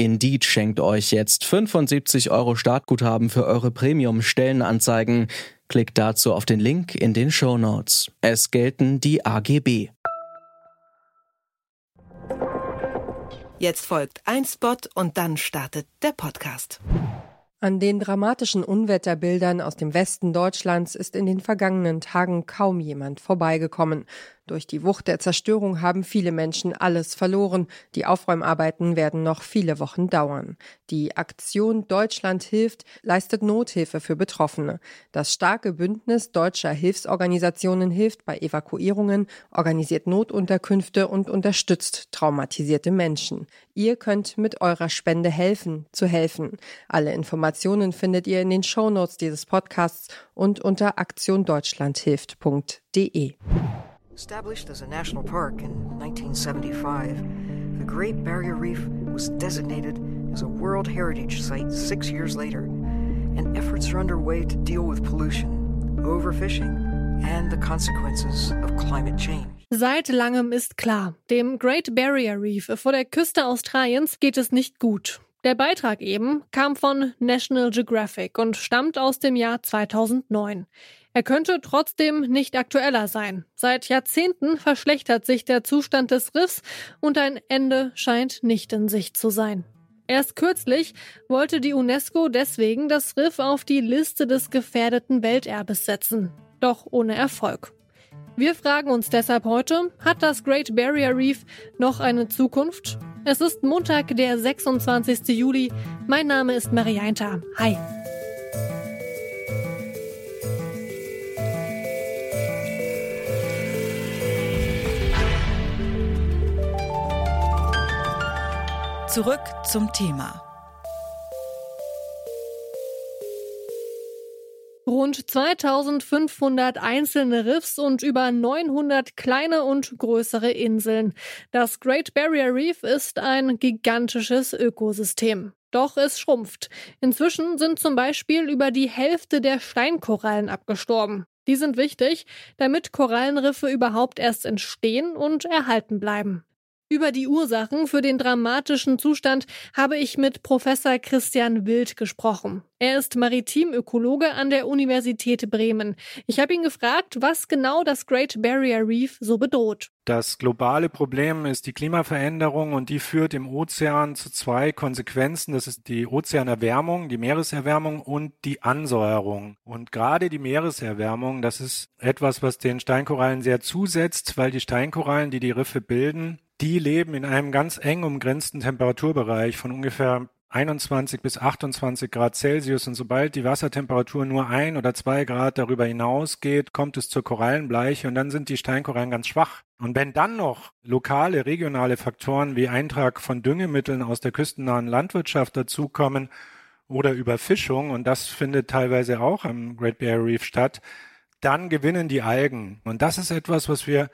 Indeed schenkt euch jetzt 75 Euro Startguthaben für eure Premium-Stellenanzeigen. Klickt dazu auf den Link in den Show Notes. Es gelten die AGB. Jetzt folgt ein Spot und dann startet der Podcast. An den dramatischen Unwetterbildern aus dem Westen Deutschlands ist in den vergangenen Tagen kaum jemand vorbeigekommen. Durch die Wucht der Zerstörung haben viele Menschen alles verloren. Die Aufräumarbeiten werden noch viele Wochen dauern. Die Aktion Deutschland hilft leistet Nothilfe für Betroffene. Das starke Bündnis deutscher Hilfsorganisationen hilft bei Evakuierungen, organisiert Notunterkünfte und unterstützt traumatisierte Menschen. Ihr könnt mit eurer Spende helfen, zu helfen. Alle Informationen findet ihr in den Shownotes dieses Podcasts und unter aktiondeutschlandhilft.de. Established as a national park in 1975, the Great Barrier Reef was designated as a World Heritage Site six years later, and efforts are underway to deal with pollution, overfishing, and the consequences of climate change. Seit langem ist klar, dem Great Barrier Reef vor der Küste Australiens geht es nicht gut. Der Beitrag eben kam von National Geographic und stammt aus dem Jahr 2009. Er könnte trotzdem nicht aktueller sein. Seit Jahrzehnten verschlechtert sich der Zustand des Riffs und ein Ende scheint nicht in Sicht zu sein. Erst kürzlich wollte die UNESCO deswegen das Riff auf die Liste des gefährdeten Welterbes setzen. Doch ohne Erfolg. Wir fragen uns deshalb heute, hat das Great Barrier Reef noch eine Zukunft? Es ist Montag, der 26. Juli. Mein Name ist Marianta. Hi. Zurück zum Thema. Rund 2500 einzelne Riffs und über 900 kleine und größere Inseln. Das Great Barrier Reef ist ein gigantisches Ökosystem. Doch es schrumpft. Inzwischen sind zum Beispiel über die Hälfte der Steinkorallen abgestorben. Die sind wichtig, damit Korallenriffe überhaupt erst entstehen und erhalten bleiben. Über die Ursachen für den dramatischen Zustand habe ich mit Professor Christian Wild gesprochen. Er ist Maritimökologe an der Universität Bremen. Ich habe ihn gefragt, was genau das Great Barrier Reef so bedroht. Das globale Problem ist die Klimaveränderung und die führt im Ozean zu zwei Konsequenzen. Das ist die Ozeanerwärmung, die Meereserwärmung und die Ansäuerung. Und gerade die Meereserwärmung, das ist etwas, was den Steinkorallen sehr zusetzt, weil die Steinkorallen, die die Riffe bilden, die leben in einem ganz eng umgrenzten Temperaturbereich von ungefähr 21 bis 28 Grad Celsius und sobald die Wassertemperatur nur ein oder zwei Grad darüber hinausgeht, kommt es zur Korallenbleiche und dann sind die Steinkorallen ganz schwach. Und wenn dann noch lokale, regionale Faktoren wie Eintrag von Düngemitteln aus der küstennahen Landwirtschaft dazukommen oder Überfischung, und das findet teilweise auch am Great Barrier Reef statt, dann gewinnen die Algen. Und das ist etwas, was wir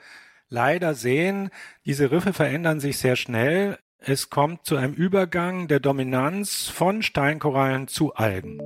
leider sehen, diese Riffe verändern sich sehr schnell. Es kommt zu einem Übergang der Dominanz von Steinkorallen zu Algen.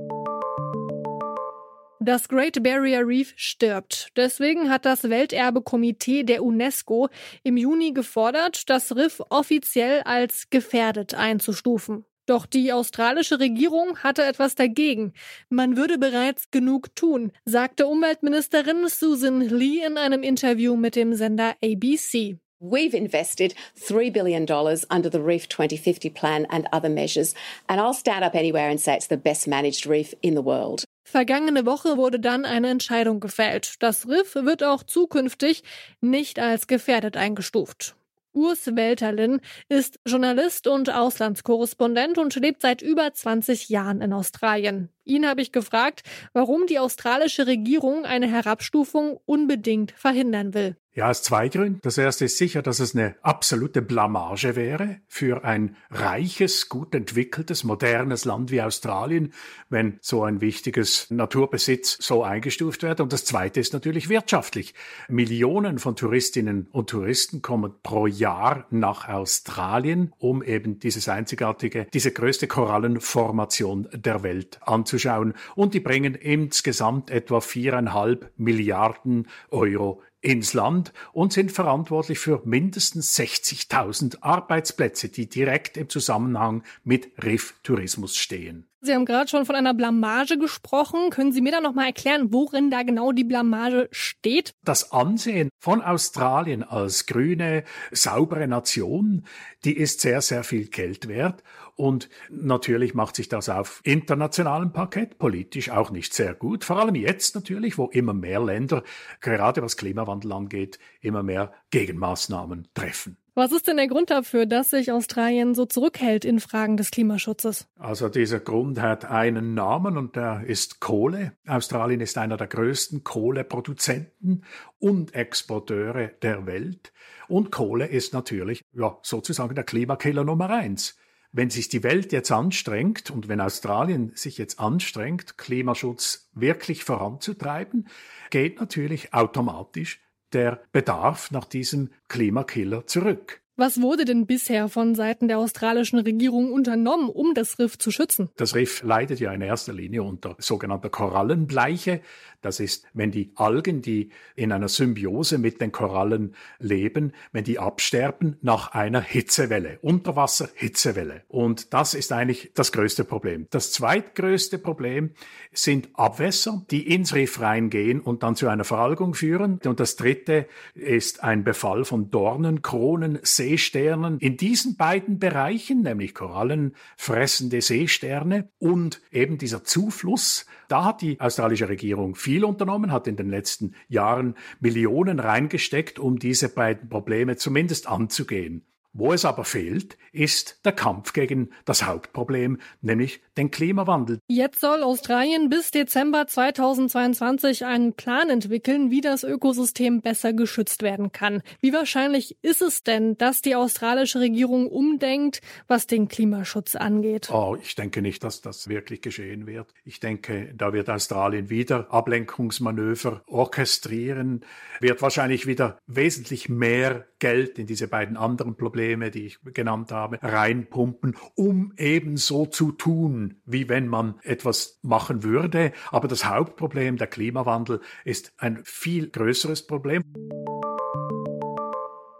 Das Great Barrier Reef stirbt. Deswegen hat das Welterbekomitee der UNESCO im Juni gefordert, das Riff offiziell als gefährdet einzustufen. Doch die australische Regierung hatte etwas dagegen. Man würde bereits genug tun, sagte Umweltministerin Susan Lee in einem Interview mit dem Sender ABC. We've invested $3 billion under the Reef 2050 plan and other measures, and I'll stand up anywhere and say it's the best managed reef in the world. Vergangene Woche wurde dann eine Entscheidung gefällt. Das Riff wird auch zukünftig nicht als gefährdet eingestuft. Urs Welterlin ist Journalist und Auslandskorrespondent und lebt seit über 20 Jahren in Australien. Ihn habe ich gefragt, warum die australische Regierung eine Herabstufung unbedingt verhindern will. Ja, aus zwei Gründen. Das erste ist sicher, dass es eine absolute Blamage wäre für ein reiches, gut entwickeltes, modernes Land wie Australien, wenn so ein wichtiges Naturbesitz so eingestuft wird. Und das zweite ist natürlich wirtschaftlich. Millionen von Touristinnen und Touristen kommen pro Jahr nach Australien, um eben dieses einzigartige, diese größte Korallenformation der Welt anzuschauen. Und die bringen insgesamt etwa viereinhalb Milliarden Euro ins Land und sind verantwortlich für mindestens 60.000 Arbeitsplätze, die direkt im Zusammenhang mit Riff-Tourismus stehen. Sie haben gerade schon von einer Blamage gesprochen. Können Sie mir da noch mal erklären, worin da genau die Blamage steht? Das Ansehen von Australien als grüne, saubere Nation, die ist sehr, sehr viel Geld wert. Und natürlich macht sich das auf internationalem Parkett politisch auch nicht sehr gut. Vor allem jetzt natürlich, wo immer mehr Länder, gerade was Klimawandel angeht, immer mehr Gegenmaßnahmen treffen. Was ist denn der Grund dafür, dass sich Australien so zurückhält in Fragen des Klimaschutzes? Also dieser Grund hat einen Namen und der ist Kohle. Australien ist einer der größten Kohleproduzenten und Exporteure der Welt. Und Kohle ist natürlich ja, sozusagen der Klimakiller Nummer eins. Wenn sich die Welt jetzt anstrengt und wenn Australien sich jetzt anstrengt, Klimaschutz wirklich voranzutreiben, geht natürlich automatisch der Bedarf nach diesem Klimakiller zurück. Was wurde denn bisher von Seiten der australischen Regierung unternommen, um das Riff zu schützen? Das Riff leidet ja in erster Linie unter sogenannter Korallenbleiche. Das ist, wenn die Algen, die in einer Symbiose mit den Korallen leben, wenn die absterben nach einer Hitzewelle, Unterwasser-Hitzewelle. Und das ist eigentlich das größte Problem. Das zweitgrößte Problem sind Abwässer, die ins Riff reingehen und dann zu einer Veralgung führen. Und das dritte ist ein Befall von Dornenkronen, Seesternen. In diesen beiden Bereichen, nämlich Korallen, fressende Seesterne und eben dieser Zufluss, da hat die australische Regierung viel unternommen, hat in den letzten Jahren Millionen reingesteckt, um diese beiden Probleme zumindest anzugehen. Wo es aber fehlt, ist der Kampf gegen das Hauptproblem, nämlich den Klimawandel. Jetzt soll Australien bis Dezember 2022 einen Plan entwickeln, wie das Ökosystem besser geschützt werden kann. Wie wahrscheinlich ist es denn, dass die australische Regierung umdenkt, was den Klimaschutz angeht? Oh, ich denke nicht, dass das wirklich geschehen wird. Ich denke, da wird Australien wieder Ablenkungsmanöver orchestrieren, wird wahrscheinlich wieder wesentlich mehr Geld in diese beiden anderen Probleme, die ich genannt habe, reinpumpen, um eben so zu tun, wie wenn man etwas machen würde. Aber das Hauptproblem, der Klimawandel, ist ein viel größeres Problem.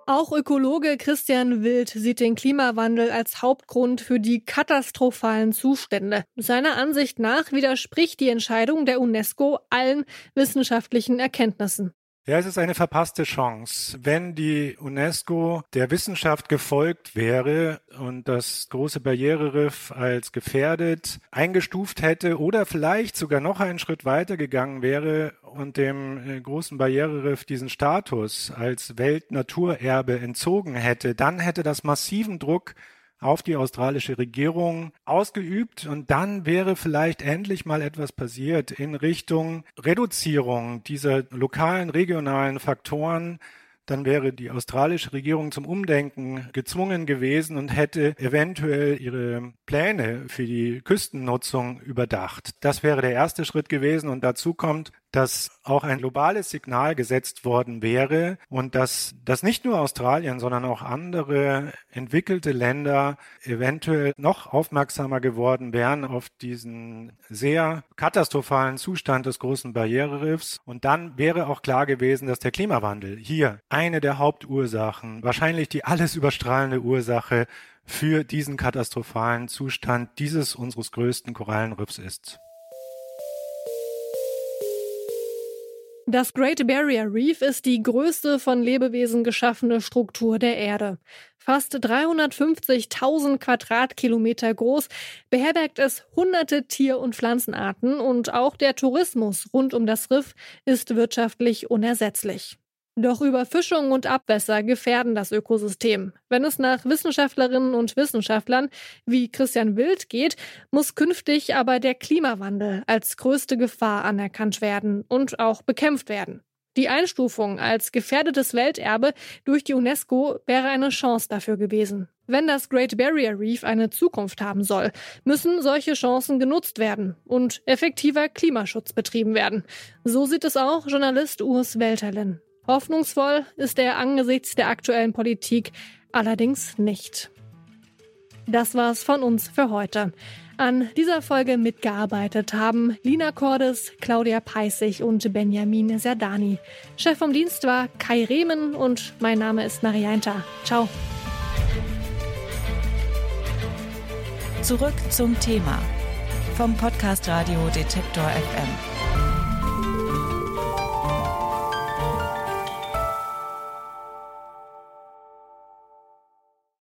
Auch Ökologe Christian Wild sieht den Klimawandel als Hauptgrund für die katastrophalen Zustände. Seiner Ansicht nach widerspricht die Entscheidung der UNESCO allen wissenschaftlichen Erkenntnissen. Ja, es ist eine verpasste Chance. Wenn die UNESCO der Wissenschaft gefolgt wäre und das große Barriereriff als gefährdet eingestuft hätte oder vielleicht sogar noch einen Schritt weiter gegangen wäre und dem äh, großen Barriereriff diesen Status als Weltnaturerbe entzogen hätte, dann hätte das massiven Druck auf die australische Regierung ausgeübt. Und dann wäre vielleicht endlich mal etwas passiert in Richtung Reduzierung dieser lokalen, regionalen Faktoren, dann wäre die australische Regierung zum Umdenken gezwungen gewesen und hätte eventuell ihre Pläne für die Küstennutzung überdacht. Das wäre der erste Schritt gewesen. Und dazu kommt, dass auch ein globales Signal gesetzt worden wäre und dass, dass nicht nur Australien, sondern auch andere entwickelte Länder eventuell noch aufmerksamer geworden wären auf diesen sehr katastrophalen Zustand des großen Barriereriffs. Und dann wäre auch klar gewesen, dass der Klimawandel hier eine der Hauptursachen, wahrscheinlich die alles überstrahlende Ursache für diesen katastrophalen Zustand dieses unseres größten Korallenriffs ist. Das Great Barrier Reef ist die größte von Lebewesen geschaffene Struktur der Erde. Fast 350.000 Quadratkilometer groß beherbergt es hunderte Tier- und Pflanzenarten und auch der Tourismus rund um das Riff ist wirtschaftlich unersetzlich. Doch Überfischung und Abwässer gefährden das Ökosystem. Wenn es nach Wissenschaftlerinnen und Wissenschaftlern wie Christian Wild geht, muss künftig aber der Klimawandel als größte Gefahr anerkannt werden und auch bekämpft werden. Die Einstufung als gefährdetes Welterbe durch die UNESCO wäre eine Chance dafür gewesen. Wenn das Great Barrier Reef eine Zukunft haben soll, müssen solche Chancen genutzt werden und effektiver Klimaschutz betrieben werden. So sieht es auch Journalist Urs Welterlin. Hoffnungsvoll ist er angesichts der aktuellen Politik allerdings nicht. Das war's von uns für heute. An dieser Folge mitgearbeitet haben Lina Cordes, Claudia Peissig und Benjamin Serdani. Chef vom Dienst war Kai Rehmen und mein Name ist Marianta. Ciao. Zurück zum Thema vom Podcast Radio Detektor FM.